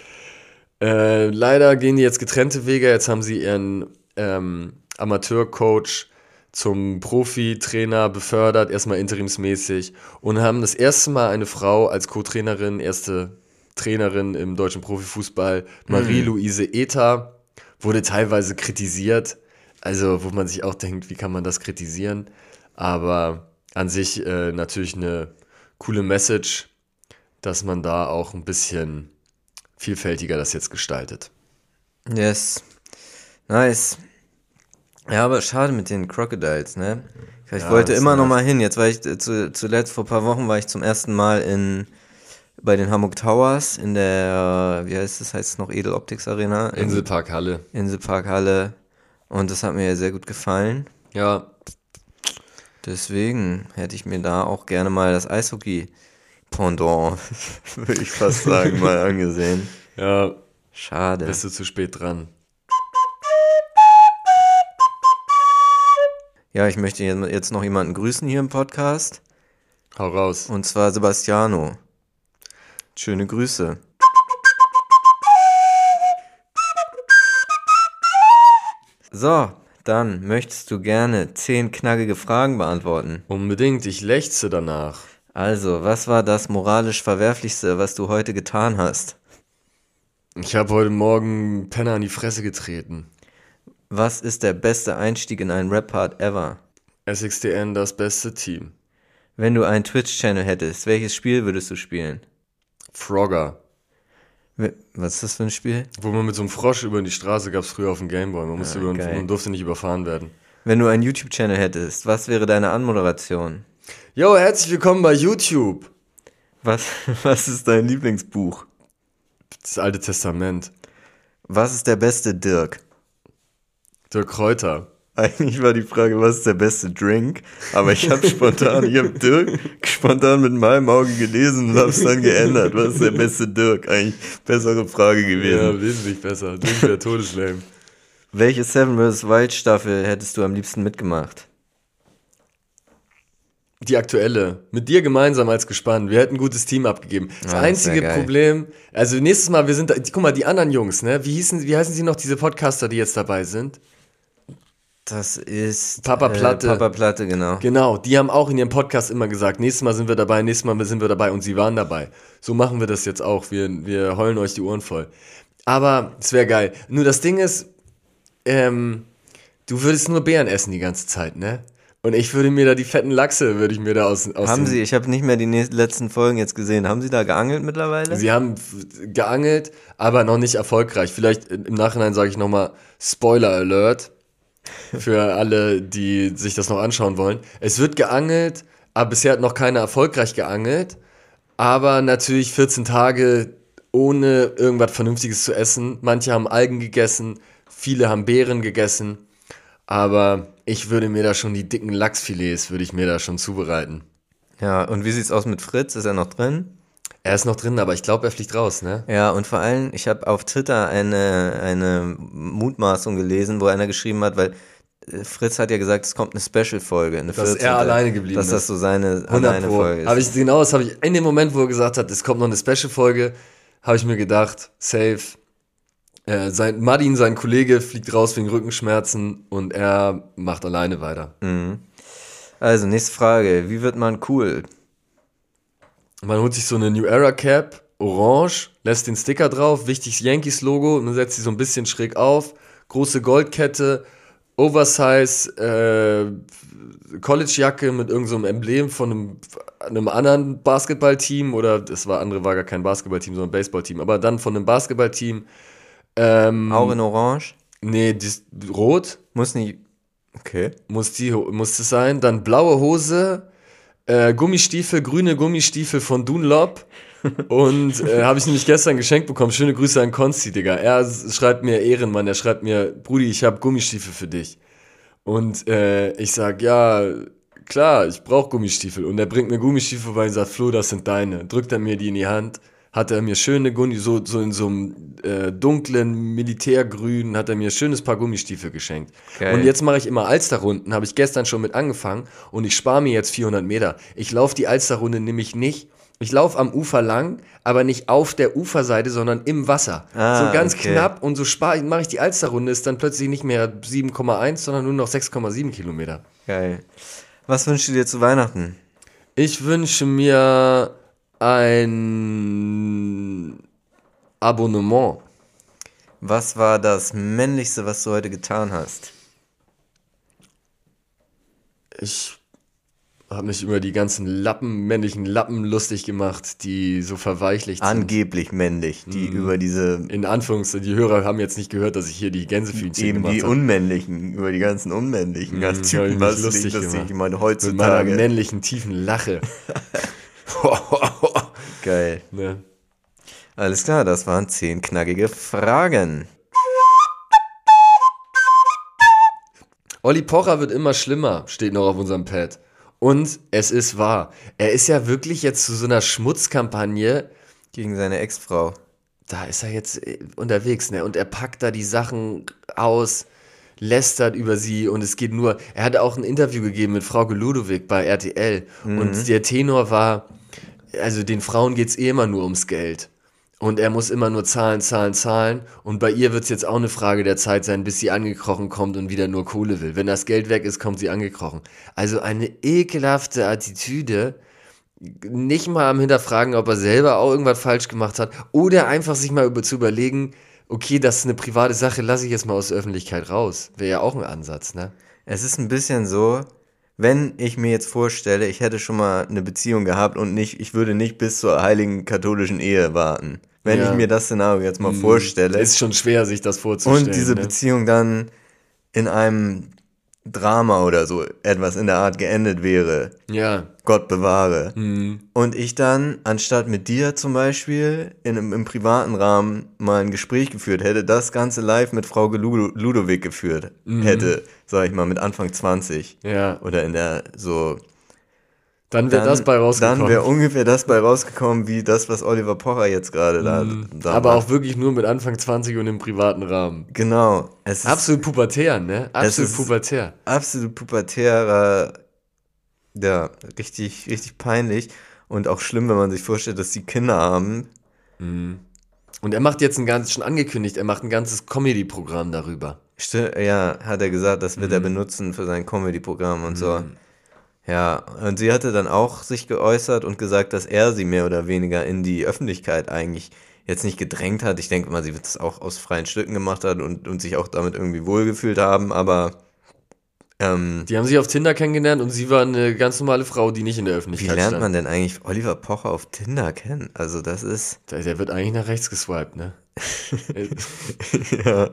Äh, leider gehen die jetzt getrennte Wege. Jetzt haben sie ihren ähm, Amateurcoach zum Profi-Trainer befördert, erstmal interimsmäßig, und haben das erste Mal eine Frau als Co-Trainerin, erste Trainerin im deutschen Profifußball, Marie-Louise Ether, wurde teilweise kritisiert. Also, wo man sich auch denkt, wie kann man das kritisieren? Aber an sich äh, natürlich eine coole Message, dass man da auch ein bisschen vielfältiger das jetzt gestaltet. Yes. Nice. Ja, aber schade mit den Crocodiles, ne? Ich Ja, wollte das immer noch mal hin. Jetzt war ich äh, zu, zuletzt vor ein paar Wochen war ich zum ersten Mal in bei den Hamburg Towers in der wie heißt es heißt es noch Edel Optics Arena in Inselpark Halle. Inselparkhalle und das hat mir sehr gut gefallen. Ja, Deswegen hätte ich mir da auch gerne mal das Eishockey Pendant, würde ich fast sagen, mal angesehen. ja, Schade. bist du zu spät dran. Ja, ich möchte jetzt noch jemanden grüßen hier im Podcast. Hau raus. Und zwar Sebastiano. Schöne Grüße. So, dann möchtest du gerne zehn knackige Fragen beantworten. Unbedingt, ich lechze danach. Also, was war das moralisch Verwerflichste, was du heute getan hast? Ich habe heute Morgen Penner in die Fresse getreten. Was ist der beste Einstieg in einen Rap-Part ever? SXDN das beste Team. Wenn du einen Twitch-Channel hättest, welches Spiel würdest du spielen? Frogger. Was ist das für ein Spiel? Wo man mit so einem Frosch über die Straße gab es früher auf dem Gameboy. Man, musste Ah, über, man durfte nicht überfahren werden. Wenn du einen YouTube-Channel hättest, was wäre deine Anmoderation? Jo, herzlich willkommen bei YouTube. Was, was ist dein Lieblingsbuch? Das Alte Testament. Was ist der beste Dirk? Dirk Kräuter. Eigentlich war die Frage, was ist der beste Drink? Aber ich habe spontan, ich habe Dirk spontan mit meinem Auge gelesen und habe es dann geändert. Was ist der beste Dirk? Eigentlich bessere Frage gewesen. Ja, wesentlich besser. Dirk der Todeslame. Welche Seven vs. Wild Staffel hättest du am liebsten mitgemacht? Die aktuelle. Mit dir gemeinsam als gespannt. Wir hätten ein gutes Team abgegeben. Das das einzige geil. Problem, also nächstes Mal, wir sind da, guck mal, die anderen Jungs, ne? Wie hießen, wie heißen sie noch, diese Podcaster, die jetzt dabei sind? Das ist Papa Platte. Äh, Papa Platte, genau. Genau, die haben auch in ihrem Podcast immer gesagt, nächstes Mal sind wir dabei, nächstes Mal sind wir dabei und sie waren dabei. So machen wir das jetzt auch. Wir, wir heulen euch die Ohren voll. Aber es wäre geil. Nur das Ding ist, ähm, du würdest nur Beeren essen die ganze Zeit, ne? Und ich würde mir da die fetten Lachse, würde ich mir da aus, aus Haben Sie, ich habe nicht mehr die nächsten, letzten Folgen jetzt gesehen, haben Sie da geangelt mittlerweile? Sie haben geangelt, aber noch nicht erfolgreich. Vielleicht im Nachhinein sage ich nochmal Spoiler Alert für alle, die sich das noch anschauen wollen. Es wird geangelt, aber bisher hat noch keiner erfolgreich geangelt. Aber natürlich 14 Tage ohne irgendwas Vernünftiges zu essen. Manche haben Algen gegessen, viele haben Beeren gegessen. Aber ich würde mir da schon die dicken Lachsfilets, würde ich mir da schon zubereiten. ja, und wie sieht's aus mit Fritz? Ist er noch drin? Er ist noch drin, aber ich glaube, er fliegt raus, ne? Ja, und vor allem, ich habe auf Twitter eine, eine Mutmaßung gelesen, wo einer geschrieben hat, weil äh, Fritz hat ja gesagt, es kommt eine Special-Folge. Eine Dass 14. er alleine geblieben Dass das ist. so seine 100 alleine Pro. Folge ist. Habe ich genau, das habe ich in dem Moment, wo er gesagt hat, es kommt noch eine Special-Folge, habe ich mir gedacht, safe. Äh, sein, Madin, sein Kollege, fliegt raus wegen Rückenschmerzen und er macht alleine weiter. also, nächste Frage. Wie wird man cool? Man holt sich so eine New Era Cap, orange, lässt den Sticker drauf, wichtiges Yankees-Logo, man setzt sie so ein bisschen schräg auf, große Goldkette, Oversize, äh, College-Jacke mit irgendeinem so Emblem von einem, einem anderen Basketballteam oder das war andere war gar kein Basketballteam, sondern ein Baseballteam, aber dann von einem Basketballteam. Ähm, Auch in Orange? nee, rot Muss nicht. Okay. muss die muss es sein, dann blaue Hose, äh, Gummistiefel, grüne Gummistiefel von Dunlop. Und äh, habe ich nämlich gestern geschenkt bekommen. Schöne Grüße an Konsti, Digga. Er schreibt mir Ehrenmann, er schreibt mir, Brudi, ich habe Gummistiefel für dich. Und äh, ich sag, ja, klar, ich brauche Gummistiefel. Und er bringt mir Gummistiefel vorbei und sagt, Flo, das sind deine. Drückt er mir die in die Hand, hat er mir schöne Gummi, so, so in so einem äh, dunklen Militärgrün, hat er mir ein schönes Paar Gummistiefel geschenkt. Geil. Und jetzt mache ich immer Alsterrunden, habe ich gestern schon mit angefangen und ich spare mir jetzt 400 Meter. Ich laufe die Alsterrunde nämlich nicht. Ich laufe am Ufer lang, aber nicht auf der Uferseite, sondern im Wasser. Ah, so ganz okay. knapp und so spare mache ich die Alsterrunde, ist dann plötzlich nicht mehr 7,1, sondern nur noch 6,7 Kilometer. Geil. Was wünschst du dir zu Weihnachten? Ich wünsche mir ein Abonnement. Was war das männlichste, was du heute getan hast? Ich habe mich über die ganzen Lappen, männlichen Lappen lustig gemacht, die so verweichlicht sind. Angeblich männlich, die Mhm. über diese In Anführungszeichen, die Hörer haben jetzt nicht gehört, dass ich hier die Gänsefüßchen eben gemacht die habe. unmännlichen, über die ganzen unmännlichen Mhm, hab ich Typen, was lustig lustig, gemacht. ich meine Mit meiner heutzutage. männlichen tiefen Lache. Geil. ne? Alles klar, das waren zehn knackige Fragen. Olli Pocher wird immer schlimmer, steht noch auf unserem Pad. Und es ist wahr. Er ist ja wirklich jetzt zu so einer Schmutzkampagne, Gegen seine Ex-Frau. da ist er jetzt äh, unterwegs, ne? Und er packt da die Sachen aus, lästert über sie und es geht nur. Er hat auch ein Interview gegeben mit Frau Ludowig bei RTL und der Tenor war, also den Frauen geht's eh immer nur ums Geld. Und er muss immer nur zahlen, zahlen, zahlen. Und bei ihr wird's jetzt auch eine Frage der Zeit sein, bis sie angekrochen kommt und wieder nur Kohle will. Wenn das Geld weg ist, kommt sie angekrochen. Also eine ekelhafte Attitüde nicht mal am Hinterfragen, ob er selber auch irgendwas falsch gemacht hat oder einfach sich mal über, zu überlegen, okay, das ist eine private Sache, lasse ich jetzt mal aus der Öffentlichkeit raus. Wäre ja auch ein Ansatz, ne? Es ist ein bisschen so, wenn ich mir jetzt vorstelle, ich hätte schon mal eine Beziehung gehabt und nicht, ich würde nicht bis zur heiligen katholischen Ehe warten. Wenn Ja. ich mir das Szenario jetzt mal vorstelle Ist schon schwer, sich das vorzustellen. und diese ne? Beziehung dann in einem Drama oder so etwas in der Art geendet wäre, Ja. Gott bewahre. Mhm. Und ich dann, anstatt mit dir zum Beispiel in, einem- im privaten Rahmen mal ein Gespräch geführt hätte, das Ganze live mit Frau Ludo, Ludowig geführt hätte, sag ich mal, mit Anfang 20. Ja. Oder in der so. Dann wäre das bei rausgekommen. dann wäre ungefähr das bei rausgekommen, wie das, was Oliver Pocher jetzt gerade da, da Mhm. Aber macht. auch wirklich nur mit Anfang 20 und im privaten Rahmen. Genau. Es ist Absolut pubertär, ne? Absolut ist- pubertär. absolut pubertärer, ja, richtig, richtig peinlich. Und auch schlimm, wenn man sich vorstellt, dass die Kinder haben. Und er macht jetzt ein ganz, schon angekündigt, er macht ein ganzes Comedy-Programm darüber. Sti- Ja, hat er gesagt, das wird er Mhm. benutzen für sein Comedy-Programm und so. Ja, und sie hatte dann auch sich geäußert und gesagt, dass er sie mehr oder weniger in die Öffentlichkeit eigentlich jetzt nicht gedrängt hat. Ich denke mal, sie wird es auch aus freien Stücken gemacht hat und, und sich auch damit irgendwie wohlgefühlt haben, aber ähm, Die haben sich auf Tinder kennengelernt und sie war eine ganz normale Frau, die nicht in der wie Öffentlichkeit lernt stand. man denn eigentlich Oliver Pocher auf Tinder kennen? Also das ist, Der, der wird eigentlich nach rechts geswiped, ne? ja,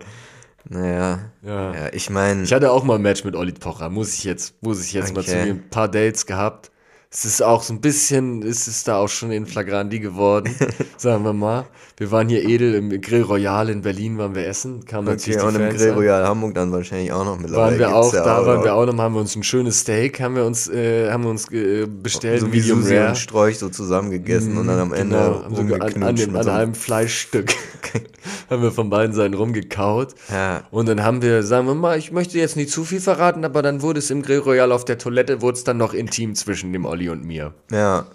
naja, ja. ja, ich meine, Ich hatte auch mal ein Match mit Olli Pocher, muss ich jetzt, muss ich jetzt mal Okay. zugeben. Ein paar Dates gehabt. Es ist auch so ein bisschen, ist es da auch schon in Flagranti geworden, sagen wir mal. Wir waren hier edel im Grill Royal in Berlin, waren wir essen, kamen okay, natürlich und die im Fans Grill an. Royal Hamburg dann wahrscheinlich auch noch mittlerweile. Waren wir auch, ja da waren noch. wir auch noch, haben wir uns ein schönes Steak, haben wir uns, äh, haben wir uns äh, bestellt, so wie Medium Susi Rare. und Sträuch so zusammengegessen und dann am Ende Genau, an, an, dem, mit an so einem- Fleischstück haben wir von beiden Seiten rumgekaut. Ja. Und dann haben wir, sagen wir mal, ich möchte jetzt nicht zu viel verraten, aber dann wurde es im Grill Royal auf der Toilette, wurde es dann noch intim zwischen dem Olli und mir. Ja,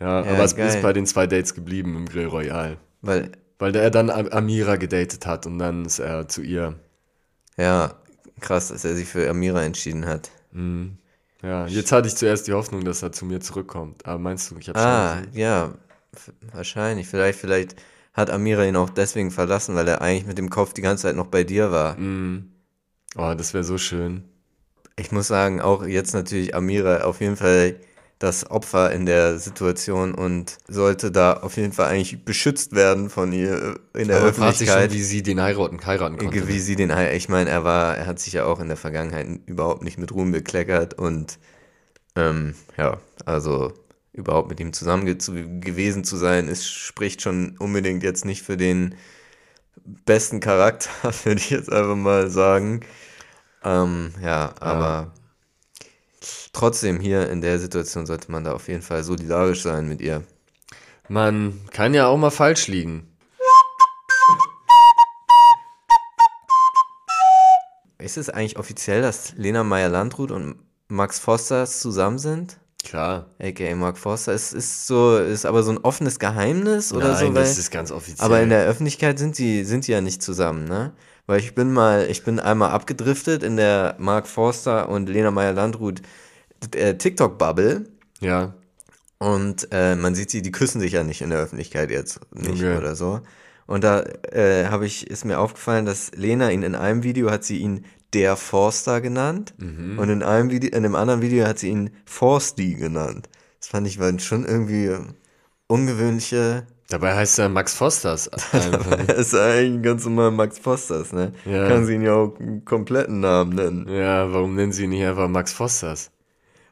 Ja, Ja, aber es geil. ist bei den zwei Dates geblieben im Grill Royal. weil, Weil er dann Am- Amira gedatet hat und dann ist er zu ihr. ja, krass, dass er sich für Amira entschieden hat. Ja, jetzt hatte ich zuerst die Hoffnung, dass er zu mir zurückkommt. Aber meinst du, ich habe Ah, ja, wahrscheinlich. Vielleicht, vielleicht hat Amira ihn auch deswegen verlassen, weil er eigentlich mit dem Kopf die ganze Zeit noch bei dir war. Oh, das wäre so schön. Ich muss sagen, auch jetzt natürlich Amira auf jeden Fall das Opfer in der Situation und sollte da auf jeden Fall eigentlich beschützt werden von ihr äh, in der Aber sich schon, Öffentlichkeit. wie sie den heiraten, heiraten konnte. Wie sie den, ich meine, er war, er hat sich ja auch in der Vergangenheit überhaupt nicht mit Ruhm bekleckert und ähm, ja, also überhaupt mit ihm zusammen ge zu, gewesen zu sein, ist, spricht schon unbedingt jetzt nicht für den besten Charakter, würde ich jetzt einfach mal sagen. Ähm, ja, aber trotzdem hier in der Situation sollte man da auf jeden Fall solidarisch sein mit ihr. Man kann ja auch mal falsch liegen. Ist es eigentlich offiziell, dass Lena Meyer-Landrut und Max Fosters zusammen sind? Klar. AKA Mark Forster. Es ist so, ist aber so ein offenes Geheimnis oder Nein, so, weil, das ist ganz offiziell. aber in der Öffentlichkeit sind die, sind die ja nicht zusammen, ne? Weil ich bin mal, ich bin einmal abgedriftet in der Mark Forster und Lena Meyer-Landrut TikTok-Bubble ja. und äh, man sieht sie, die küssen sich ja nicht in der Öffentlichkeit jetzt nicht Okay. oder so. Und da äh, habe ich, ist mir aufgefallen, dass Lena ihn in einem Video hat sie ihn der Forster genannt Mhm. und in einem Video, in einem anderen Video hat sie ihn Forsty genannt. Das fand ich waren schon irgendwie ungewöhnliche. Dabei heißt er Max Fosters. einfach. Er ist eigentlich ein ganz normal Max Fosters, ne? Ja. Kann sie ihn ja auch einen kompletten Namen nennen. ja, warum nennen sie ihn nicht einfach Max Fosters?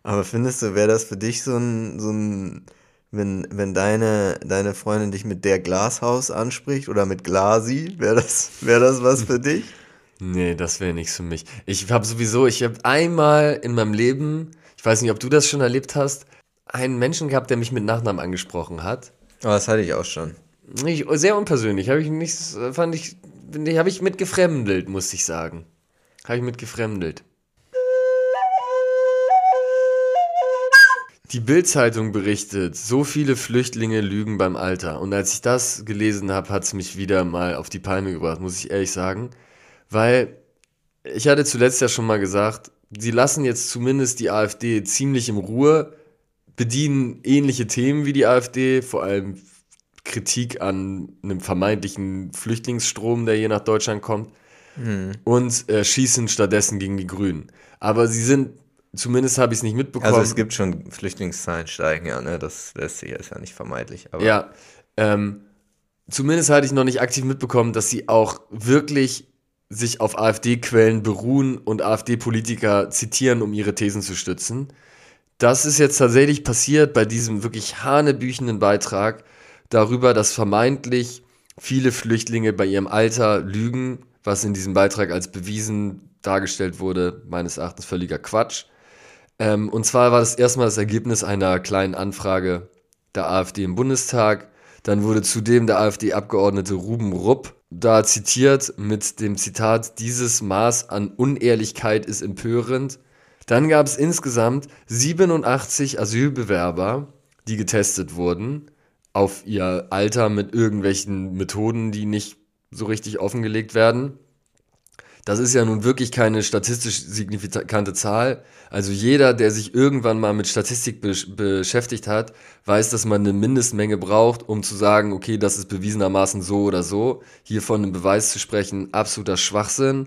Aber findest du, wäre das für dich so ein, so ein, wenn, wenn deine, deine Freundin dich mit der Glashaus anspricht oder mit Glasi, wäre das, wäre das was für dich? Nee, das wäre nichts für mich. Ich habe sowieso, ich habe einmal in meinem Leben, ich weiß nicht, ob du das schon erlebt hast, einen Menschen gehabt, der mich mit Nachnamen angesprochen hat. Aber das hatte ich auch schon. Ich, sehr unpersönlich, habe ich nichts, fand ich, habe ich mit gefremdelt, muss ich sagen. Habe ich mit Die Bild-Zeitung berichtet, so viele Flüchtlinge lügen beim Alter. Und als ich das gelesen habe, hat es mich wieder mal auf die Palme gebracht, muss ich ehrlich sagen. Weil ich hatte zuletzt ja schon mal gesagt, sie lassen jetzt zumindest die AfD ziemlich in Ruhe, bedienen ähnliche Themen wie die AfD, vor allem Kritik an einem vermeintlichen Flüchtlingsstrom, der hier nach Deutschland kommt, und äh, schießen stattdessen gegen die Grünen. Aber sie sind, zumindest habe ich es nicht mitbekommen. Also es gibt schon Flüchtlingszahlen steigen, ja, ne? Das lässt sich ist ja nicht vermeidlich. Aber Ja, ähm, zumindest hatte ich noch nicht aktiv mitbekommen, dass sie auch wirklich sich auf AfD-Quellen beruhen und AfD-Politiker zitieren, um ihre Thesen zu stützen. Das ist jetzt tatsächlich passiert bei diesem wirklich hanebüchenden Beitrag darüber, dass vermeintlich viele Flüchtlinge bei ihrem Alter lügen, was in diesem Beitrag als bewiesen dargestellt wurde, meines Erachtens völliger Quatsch. Ähm, und zwar war das erstmal das Ergebnis einer kleinen Anfrage der AfD im Bundestag. Dann wurde zudem der AfD-Abgeordnete Ruben Rupp da zitiert mit dem Zitat, dieses Maß an Unehrlichkeit ist empörend. Dann gab es insgesamt 87 Asylbewerber, die getestet wurden auf ihr Alter mit irgendwelchen Methoden, die nicht so richtig offengelegt werden. Das ist ja nun wirklich keine statistisch signifikante Zahl. Also jeder, der sich irgendwann mal mit Statistik be beschäftigt hat, weiß, dass man eine Mindestmenge braucht, um zu sagen, okay, das ist bewiesenermaßen so oder so. Hier von einem Beweis zu sprechen, absoluter Schwachsinn.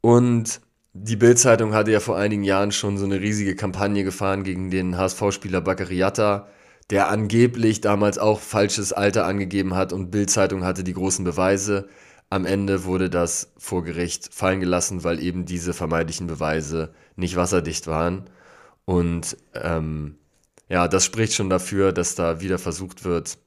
Und die Bild-Zeitung hatte ja vor einigen Jahren schon so eine riesige Kampagne gefahren gegen den HSV-Spieler Bakariata, der angeblich damals auch falsches Alter angegeben hat und Bild-Zeitung hatte die großen Beweise. Am Ende wurde das vor Gericht fallen gelassen, weil eben diese vermeintlichen Beweise nicht wasserdicht waren. Und ähm, ja, das spricht schon dafür, dass da wieder versucht wird,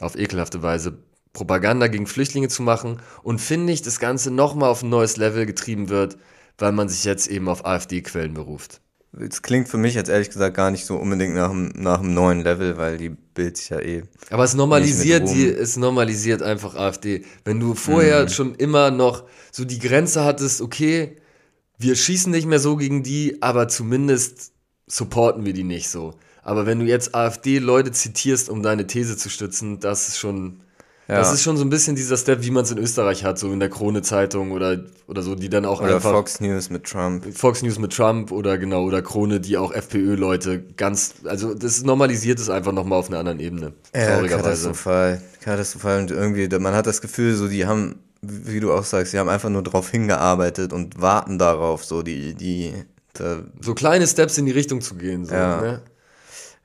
auf ekelhafte Weise Propaganda gegen Flüchtlinge zu machen und finde ich, das Ganze nochmal auf ein neues Level getrieben wird, weil man sich jetzt eben auf AfD-Quellen beruft. Es klingt für mich jetzt ehrlich gesagt gar nicht so unbedingt nach einem, nach einem neuen Level, weil die Bild sich ja eh. Aber es normalisiert die, es normalisiert einfach AfD. Wenn du vorher mhm. schon immer noch so die Grenze hattest, okay, wir schießen nicht mehr so gegen die, aber zumindest supporten wir die nicht so. Aber wenn du jetzt AfD-Leute zitierst, um deine These zu stützen, das ist schon, ja. Das ist schon so ein bisschen dieser Step, wie man es in Österreich hat, so in der Krone-Zeitung oder, oder so, die dann auch oder einfach. Fox News mit Trump. Fox News mit Trump oder genau, oder Krone, die auch FPÖ-Leute ganz, also das normalisiert es einfach nochmal auf einer anderen Ebene. Ja, katastrophal. Katastrophal. Und irgendwie, man hat das Gefühl, so, die haben, wie du auch sagst, die haben einfach nur drauf hingearbeitet und warten darauf, so, die, die, so kleine Steps in die Richtung zu gehen, so, ja. Ne?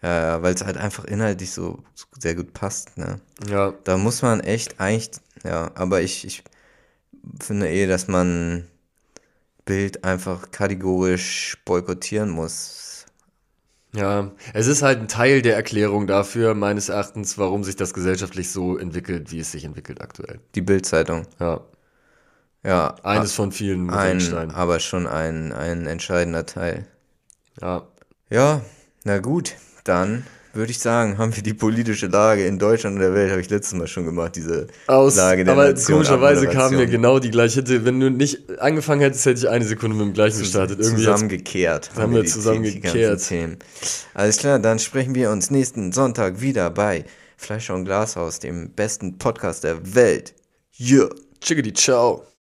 Ja, weil es halt einfach inhaltlich so, so, sehr gut passt, ne? Ja. Da muss man echt eigentlich, ja, aber ich, ich finde eh, dass man Bild einfach kategorisch boykottieren muss. Ja, es ist halt ein Teil der Erklärung dafür, meines Erachtens, warum sich das gesellschaftlich so entwickelt, wie es sich entwickelt aktuell. Die Bildzeitung. Ja. Ja. Eines von vielen ein, Aber schon ein, ein entscheidender Teil. Ja. Ja, na gut dann würde ich sagen, haben wir die politische Lage in Deutschland und der Welt, habe ich letztes Mal schon gemacht, diese Aus, Lage der Aber Nation, komischerweise kamen mir genau die gleiche. Hätte, wenn du nicht angefangen hättest, hätte ich eine Sekunde mit dem gleichen gestartet. Irgendwie zusammengekehrt. Haben wir zusammengekehrt. Alles klar, dann sprechen wir uns nächsten Sonntag wieder bei Fleischer und Glashaus, dem besten Podcast der Welt. Yeah. Chickadee, ciao.